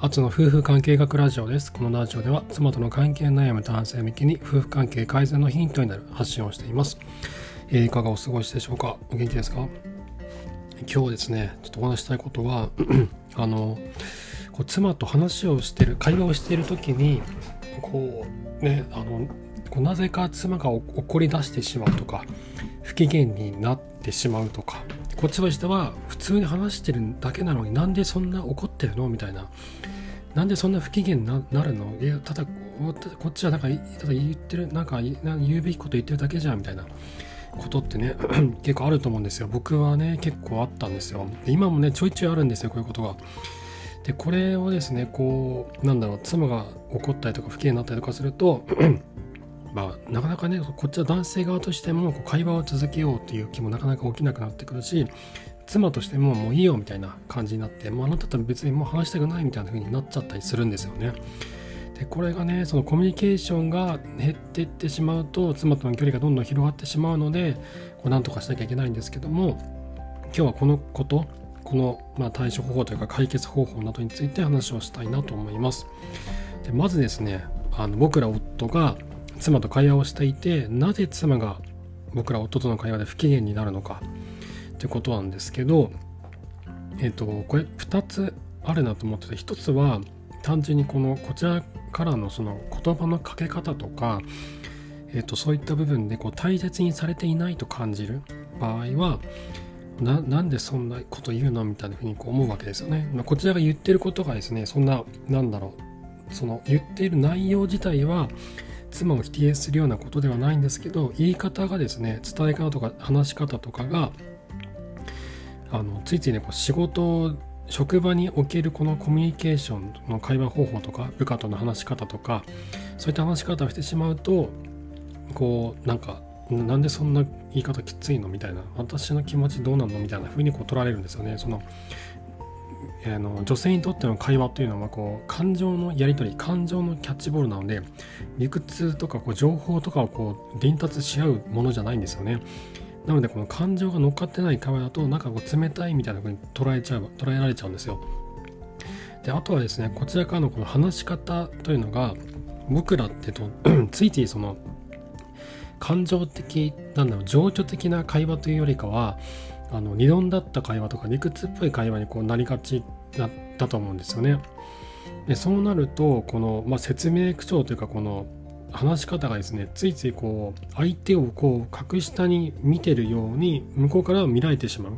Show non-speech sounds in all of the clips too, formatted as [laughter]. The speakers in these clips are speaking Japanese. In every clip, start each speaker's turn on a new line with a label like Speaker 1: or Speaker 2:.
Speaker 1: アツの夫婦関係学ラジオです。このラジオでは妻との関係悩む男性向けに夫婦関係改善のヒントになる発信をしています。えー、いかがお過ごしでしょうか？お元気ですか？今日ですね、ちょっとお話したいことは [clears throat] あの、こう妻と話をしてる、会話をしている時に、こうね、あの、こうなぜか妻が怒り出してしまうとか、不機嫌になってしまうとか、こっちとしては普通に話してるだけなのになんでそんな怒ってるのみたいな。なんでそんな不機嫌になるの？いやただこっちはなんかただ言ってるなんか言うべきこと言ってるだけじゃんみたいな。ことってね [clears throat] 結構あると思うんですよ。僕はね結構あったんですよ。今もねちょいちょいあるんですよこういうことが。でこれをですねこうなんだろう妻が怒ったりとか不機嫌になったりとかするとまあ、なかなかねこっちは男性側としてもこう会話を続けようっていう気もなかなか起きなくなってくるし妻としてももういいよみたいな感じになって、もうあなたと別にもう話したくないみたいな風になっちゃったりするんですよね。でこれがねそのコミュニケーションが減っていってしまうと妻との距離がどんどん広がってしまうのでこうなんとかしなきゃいけないんですけども今日はこのことこの、まあ、対処方法というか解決方法などについて話をしたいなと思います。でまずですねあの僕ら夫が妻と会話をしていてなぜ妻が僕ら夫との会話で不機嫌になるのかってことなんですけどえっ、とこれ2つあるなと思ってて1つは単純にこのこちらからのその言葉のかけ方とか、えー、とそういった部分でこう大切にされていないと感じる場合はななんでそんなこと言うのみたいなふうにこう思うわけですよね。まあ、こちらが言ってることがですねそんななんだろうその言っている内容自体は妻を否定するようなことではないんですけど言い方がですね伝え方とか話し方とかがあのついついねこう仕事職場におけるこのコミュニケーションの会話方法とか部下との話し方とかそういった話し方をしてしまうとこうなんかなんでそんな言い方きついの？みたいな私の気持ちどうなの？みたいな風にこう取られるんですよね。そのあの女性にとっての会話というのはこう感情のやり取り感情のキャッチボールなので理屈とかこう情報とかをこう伝達し合うものじゃないんですよね。なのでこの感情が乗っかってない会話だとなんかこう冷たいみたいな風に捉えちゃう捉えられちゃうんですよ。であとはですねこちらからのこの話し方というのが僕らってと [clears throat] ついついその感情的なんだろう情緒的な会話というよりかはあの理論だった会話とか理屈っぽい会話にこうなりがちだったと思うんですよね。でそうなるとこの、まあ、説明口調というかこの話し方がですねついついこう相手をこう格下に見てるように向こうから見られてしまう。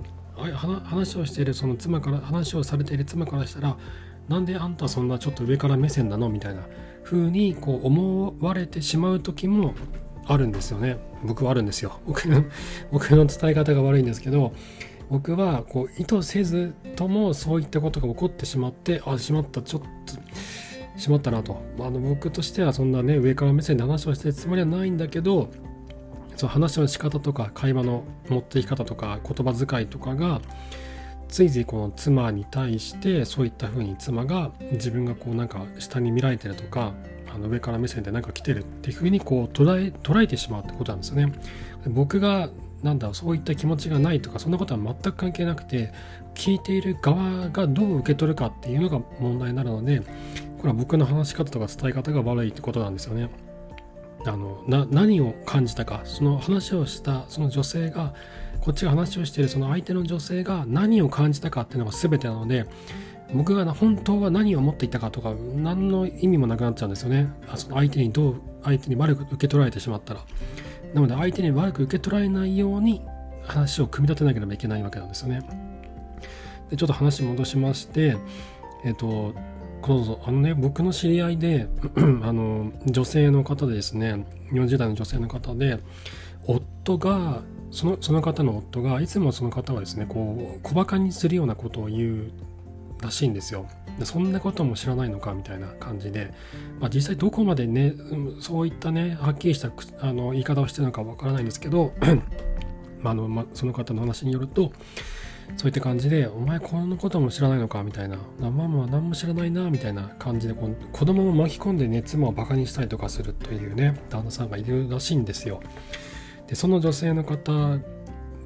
Speaker 1: 話をしているその妻から話をされている妻からしたらなんであんたそんなちょっと上から目線なの？みたいな風にこう思われてしまう時もあるんですよね。僕はあるんですよ。僕の僕の伝え方が悪いんですけど僕はこう意図せずともそういったことが起こってしまってあしまったちょっとしまったなと、あ、の僕としてはそんなね上から目線で話をしてるつもりはないんだけどその話の仕方とか会話の持っていき方とか言葉遣いとかがついついこの妻に対してそういった風に妻が自分がこうなんか下に見られてるとかあの上から目線で何か来てるっていうふうにこう捉え捉えてしまうってことなんですよね。僕がなんだそういった気持ちがないとかそんなことは全く関係なくて聞いている側がどう受け取るかっていうのが問題になるのでこれは僕の話し方とか伝え方が悪いってことなんですよね。あの何を感じたかその話をしたその女性がこっちが話をしているその相手の女性が何を感じたかっていうのが全てなので僕が本当は何を思っていたかとか何の意味もなくなっちゃうんですよねその相手にどう相手に悪く受け取られてしまったらなので相手に悪く受け取られないように話を組み立てなければいけないわけなんですよね。でちょっと話戻しましてえっ、とこのあのね僕の知り合いで [clears throat] あの女性の方でですね40代の女性の方で夫がそのその方の夫がいつもその方はですねこう小バカにするようなことを言うらしいんですよ。でそんなことも知らないのかみたいな感じで、まあ、実際どこまでねそういったねはっきりしたあの言い方をしてるのかわからないんですけど [clears throat] まあの、まあ、その方の話によるとそういった感じで「お前こんなことも知らないのか」みたいな「ママは何も知らないな」みたいな感じでこう子供を巻き込んでね妻をバカにしたりとかするというね旦那さんがいるらしいんですよ。でその女性の方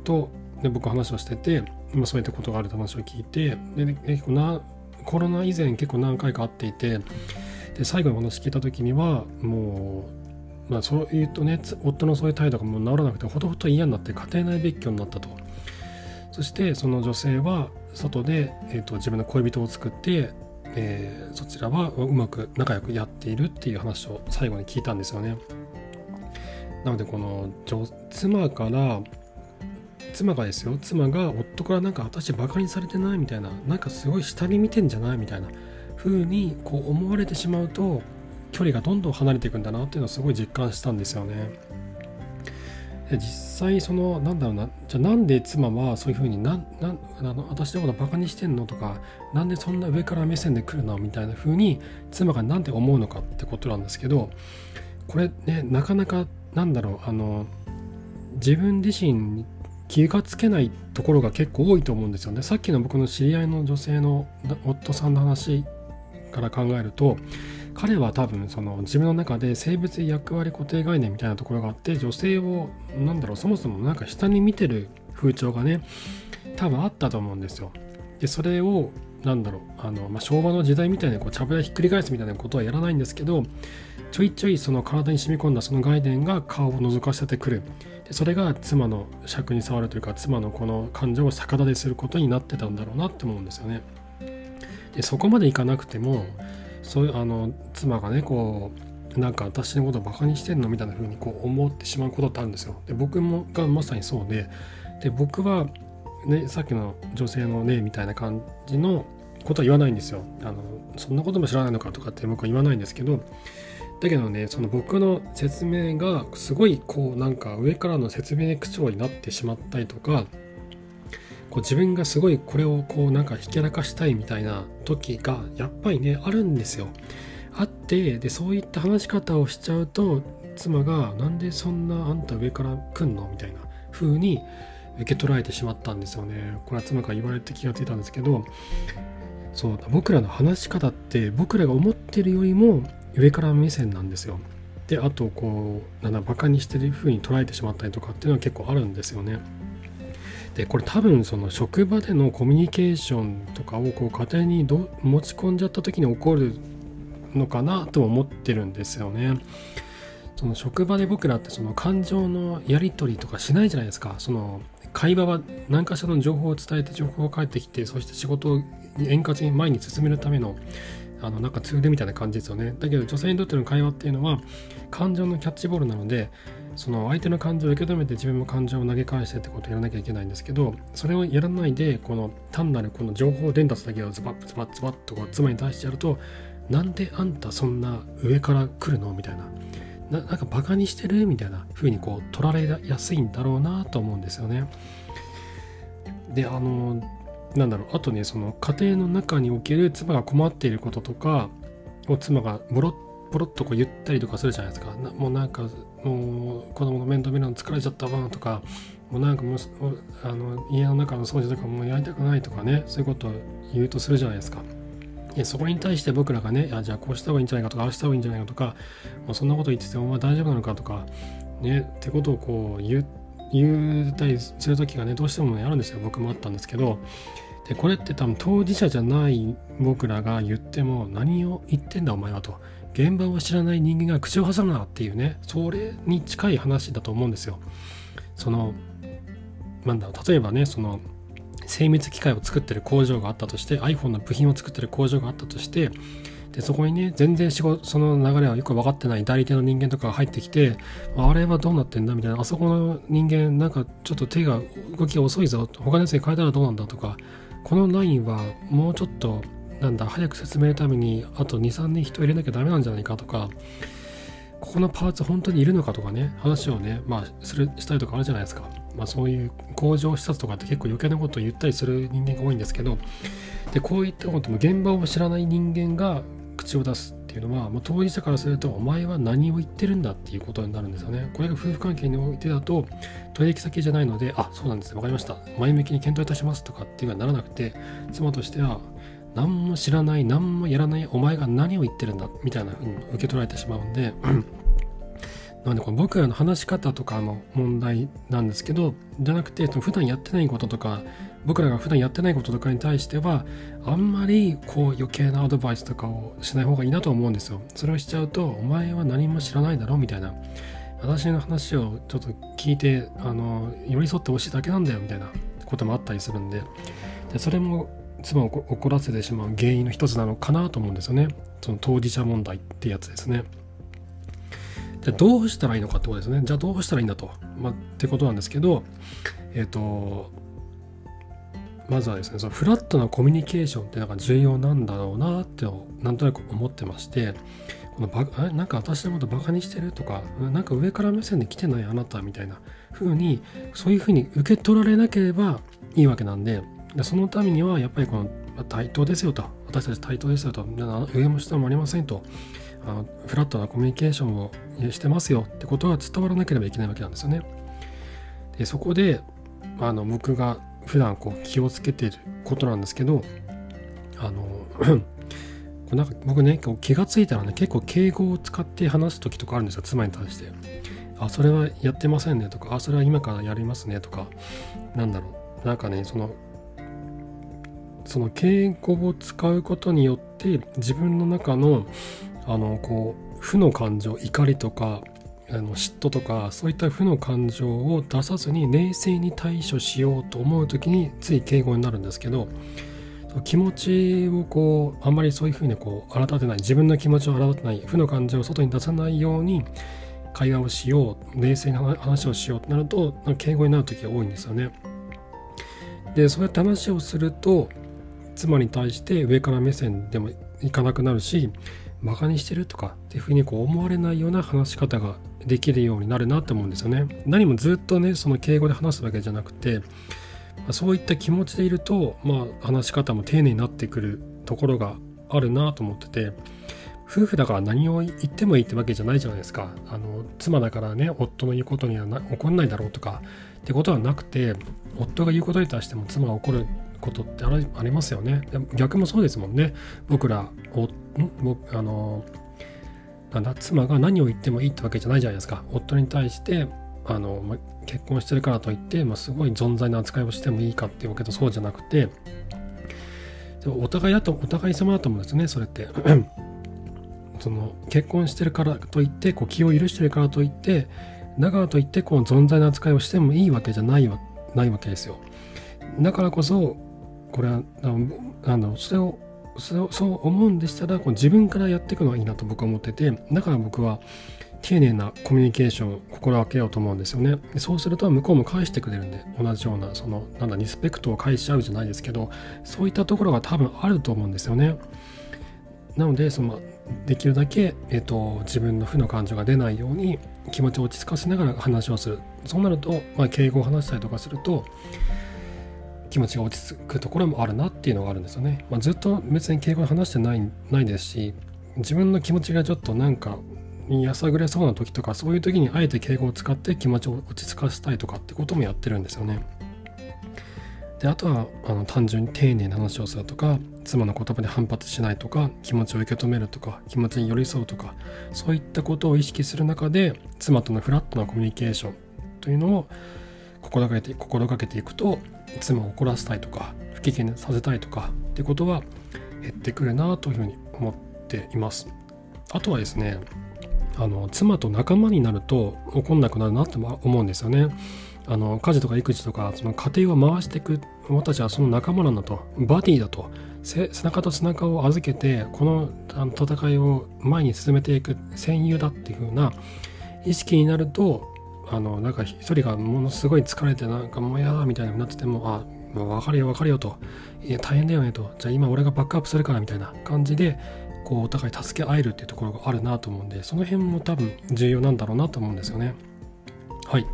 Speaker 1: とで僕話をしてて、まあ、そういったことがあると話を聞いてで結構なコロナ以前結構何回か会っていてで最後の話聞いた時にはもう、まあ、そう言うとね夫のそういう態度がもう治らなくてほとほと嫌になって家庭内別居になったと。そしてその女性は外で、えーと、自分の恋人を作って、えー、そちらはうまく仲良くやっているっていう話を最後に聞いたんですよね。なのでこの妻から妻がですよ妻が夫からなんか私バカにされてないみたいななんかすごい下に見てんじゃないみたいな風にこう思われてしまうと距離がどんどん離れていくんだなっていうのをすごい実感したんですよね。実際そのなんだろうなじゃあなんで妻はそういう風にななあの私のことバカにしてんのとかなんでそんな上から目線で来るのみたいな風に妻が何て思うのかってことなんですけどこれねなかなかなんだろうあの自分自身気がつけないところが結構多いと思うんですよね。さっきの僕の知り合いの女性の夫さんの話から考えると彼は多分その自分の中で性別役割固定概念みたいなところがあって女性を何だろうそもそもなんか下に見てる風潮がね多分あったと思うんですよ。でそれをなんだろうあの、まあ、昭和の時代みたいなこうちゃぶ台ひっくり返すみたいなことはやらないんですけどちょいちょいその体に染み込んだその概念が顔を覗かせてくるでそれが妻の尺に触るというか妻のこの感情を逆立てすることになってたんだろうなって思うんですよね。でそこまでいかなくてもそういうあの妻がねこうなんか私のことをバカにしてんのみたいな風にこう思ってしまうことってあるんですよ。で僕もがまさにそうでで僕は、ね、さっきの女性の例みたいな感じのことは言わないんですよ。あのそんなことも知らないのかとかって僕は言わないんですけどだけどねその僕の説明がすごいこうなんか上からの説明口調になってしまったりとかこう自分がすごいこれをこうなんかひけらかしたいみたいな時がやっぱりねあるんですよ。あってでそういった話し方をしちゃうと妻が「なんでそんなあんた上から来んの?」みたいな風に受け取られてしまったんですよね。これは妻が言われて気がついたんですけどそう僕らの話し方って僕らが思ってるよりも上から目線なんですよ。であとこうなんバカにしてる風に捉えてしまったりとかっていうのは結構あるんですよね。でこれ多分その職場でのコミュニケーションとかをこう家庭にど持ち込んじゃった時に起こるのかなと思ってるんですよね。その職場で僕らってその感情のやり取りとかしないじゃないですか。その会話は何かしらの情報を伝えて情報が返ってきてそして仕事を円滑に前に進めるためのあのなんかツールみたいな感じですよね。だけど女性にとっての会話っていうのは感情のキャッチボールなのでその相手の感情を受け止めて自分も感情を投げ返してってことをやらなきゃいけないんですけどそれをやらないでこの単なるこの情報伝達だけをズバッズバッズバッとこう妻に対してやるとなんであんたそんな上から来るのみたいなななんかバカにしてるみたいな風にこう取られやすいんだろうなと思うんですよね。であのなんだろうあとねその家庭の中における妻が困っていることとかを妻がボロッポロッとこう言ったりとかするじゃないですか。もうなんかもう子供の面倒見るの疲れちゃったわとかもうなんかもうあの家の中の掃除とかもうやりたくないとかねそういうことを言うとするじゃないですか。でそこに対して僕らがねあじゃあこうした方がいいんじゃないかとかああした方がいいんじゃないかとかもうそんなこと言っててお前大丈夫なのかとかねってことをこう言う言ったりする時がねどうしても、ね、あるんですよ。僕もあったんですけど。でこれって多分当事者じゃない僕らが言っても何を言ってんだお前はと。現場を知らない人間が口を挟むなっていうねそれに近い話だと思うんですよ。そのなんだ例えばねその精密機械を作ってる工場があったとして iPhone の部品を作ってる工場があったとしてでそこにね全然仕事その流れはよく分かってない代理店の人間とかが入ってきてあれはどうなってんだみたいなあそこの人間なんかちょっと手が動きが遅いぞ他のやつに変えたらどうなんだとかこのラインはもうちょっとなんだ早く説明のためにあと23年人入れなきゃダメなんじゃないかとかここのパーツ本当にいるのかとかね話をねまあするしたりとかあるじゃないですか。まあそういう工場視察とかって結構余計なことを言ったりする人間が多いんですけどでこういったことも現場を知らない人間が口を出すっていうのは、まあ、当事者からするとお前は何を言ってるんだっていうことになるんですよね。これが夫婦関係においてだと取引先じゃないのであそうなんですね分かりました前向きに検討いたしますとかっていうのはならなくて妻としては何も知らない何もやらないお前が何を言ってるんだみたいな風に受け取られてしまうんで [clears throat] なのでこの僕らの話し方とかの問題なんですけどじゃなくて普段やってないこととか僕らが普段やってないこととかに対してはあんまりこう余計なアドバイスとかをしない方がいいなと思うんですよ。それをしちゃうとお前は何も知らないだろうみたいな。私の話をちょっと聞いてあの寄り添ってほしいだけなんだよみたいなこともあったりするんで。でそれも妻を怒らせてしまう原因の一つなのかなと思うんですよね。その当事者問題ってやつですね。じゃどうしたらいいのかってことですね。じゃあどうしたらいいんだと、まあ、ってことなんですけどえっ、ー、とまずはですねそのフラットなコミュニケーションってなんか重要なんだろうなってなんとなく思ってましてこのバなんか私のことバカにしてるとかなんか上から目線で来てないあなたみたいな風にそういう風に受け取られなければいいわけなんでそのためにはやっぱりこの対等ですよと私たち対等ですよと上も下もありませんとあのフラットなコミュニケーションをしてますよってことが伝わらなければいけないわけなんですよね。でそこであの僕が普段こう気をつけてることなんですけどあの [clears throat] なんか僕ね気がついたらね結構敬語を使って話す時とかあるんですよ妻に対して。あそれはやってませんねとかあそれは今からやりますねとかなんだろうなんかねそのその敬語を使うことによって自分の中のあのこう負の感情怒りとかあの嫉妬とかそういった負の感情を出さずに冷静に対処しようと思う時につい敬語になるんですけど気持ちをこうあんまりそういうふうにこう改めてない自分の気持ちを改めてない負の感情を外に出さないように会話をしよう冷静な話をしようとなると敬語になる時が多いんですよね。でそうやって話をすると妻に対して上から目線でもいかなくなるしバカにしてるとかっていうふうにこう思われないような話し方ができるようになるなって思うんですよね。何もずっとねその敬語で話すわけじゃなくて、そういった気持ちでいると、まあ、話し方も丁寧になってくるところがあるなと思ってて夫婦だから何を言ってもいいってわけじゃないじゃないですか。あの妻だからね夫の言うことには怒んないだろうとかってことはなくて夫が言うことに対しても妻が怒ることってありますよね。逆もそうですもんね。僕らお僕あのなんだ妻が何を言ってもいいってわけじゃないじゃないですか。夫に対してあの、結婚してるからといって、まあ、すごい存在な扱いをしてもいいかっていうわけとそうじゃなくてでもお互いだとお互い様だと思うんですねそれって。[clears throat] その結婚してるからといってこう気を許してるからといってだからといってこう存在の扱いをしてもいいわけじゃないわないわけですよ。だからこそこれはあのそれをそう思うんでしたらこう自分からやっていくのがいいなと僕は思っててだから僕は丁寧なコミュニケーションを心がけようと思うんですよね。そうすると向こうも返してくれるんで同じようなそのなんだリスペクトを返し合うじゃないですけどそういったところが多分あると思うんですよね。なのでそのできるだけ、えーと、自分の負の感情が出ないように気持ちを落ち着かせながら話をする。そうなると、まあ、敬語を話したりとかすると気持ちが落ち着くところもあるなっていうのがあるんですよね。まあ、ずっと別に敬語で話してないないですし自分の気持ちがちょっとなんかやさぐれそうな時とかそういう時にあえて敬語を使って気持ちを落ち着かせたいとかってこともやってるんですよね。であとはあの単純に丁寧な話をするとか妻の言葉で反発しないとか気持ちを受け止めるとか気持ちに寄り添うとかそういったことを意識する中で妻とのフラットなコミュニケーションというのを心がけて心がけていくと妻を怒らせたいとか不機嫌にさせたいとかってことは減ってくるなというふうに思っています。あとはですねあの妻と仲間になると怒んなくなるなって思うんですよね。あの家事とか育児とかその家庭を回していく私たちはその仲間なんだとバディだと背中と背中を預けてこの戦いを前に進めていく戦友だっていう風な意識になるとあのなんか一人がものすごい疲れてなんかもう嫌だみたいになっててもあもう分かるよ分かるよと。いや大変だよねと。じゃあ今俺がバックアップするからみたいな感じでこうお互い助け合えるっていうところがあるなと思うんでその辺も多分重要なんだろうなと思うんですよね。はい。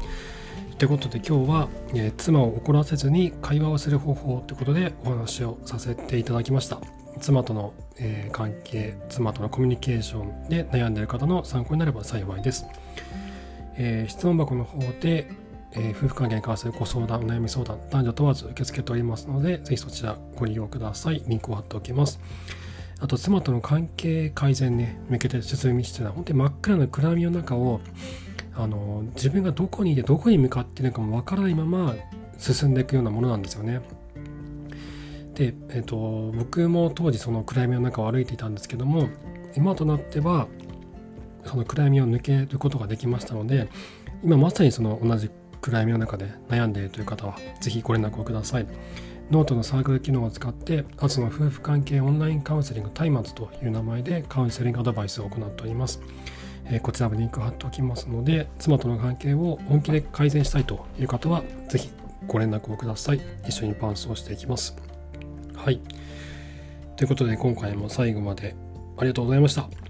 Speaker 1: ということで今日は、えー、妻を怒らせずに会話をする方法ということでお話をさせていただきました。妻との、えー、関係妻とのコミュニケーションで悩んでいる方の参考になれば幸いです。えー、質問箱の方で、えー、夫婦関係に関するご相談、お悩み相談、男女問わず受け付けておりますので、ぜひそちらご利用ください。リンクを貼っておきます。あと、妻との関係改善、ね、向けて進みしては、本当に真っ暗な暗闇の中を、あの自分がどこにいてどこに向かっているのかもわからないまま進んでいくようなものなんですよね。で、えーと、僕も当時その暗闇の中を歩いていたんですけども今となってはその暗闇を抜けることができましたので今まさにその同じ暗闇の中で悩んでいるという方は是非ご連絡をください。ノートのサークル機能を使ってアツの夫婦関係オンラインカウンセリング松明という名前でカウンセリングアドバイスを行っております。えー、こちらもリンク貼っておきますので妻との関係を本気で改善したいという方は是非ご連絡をください。一緒に伴走していきます。はい。ということで今回も最後までありがとうございました。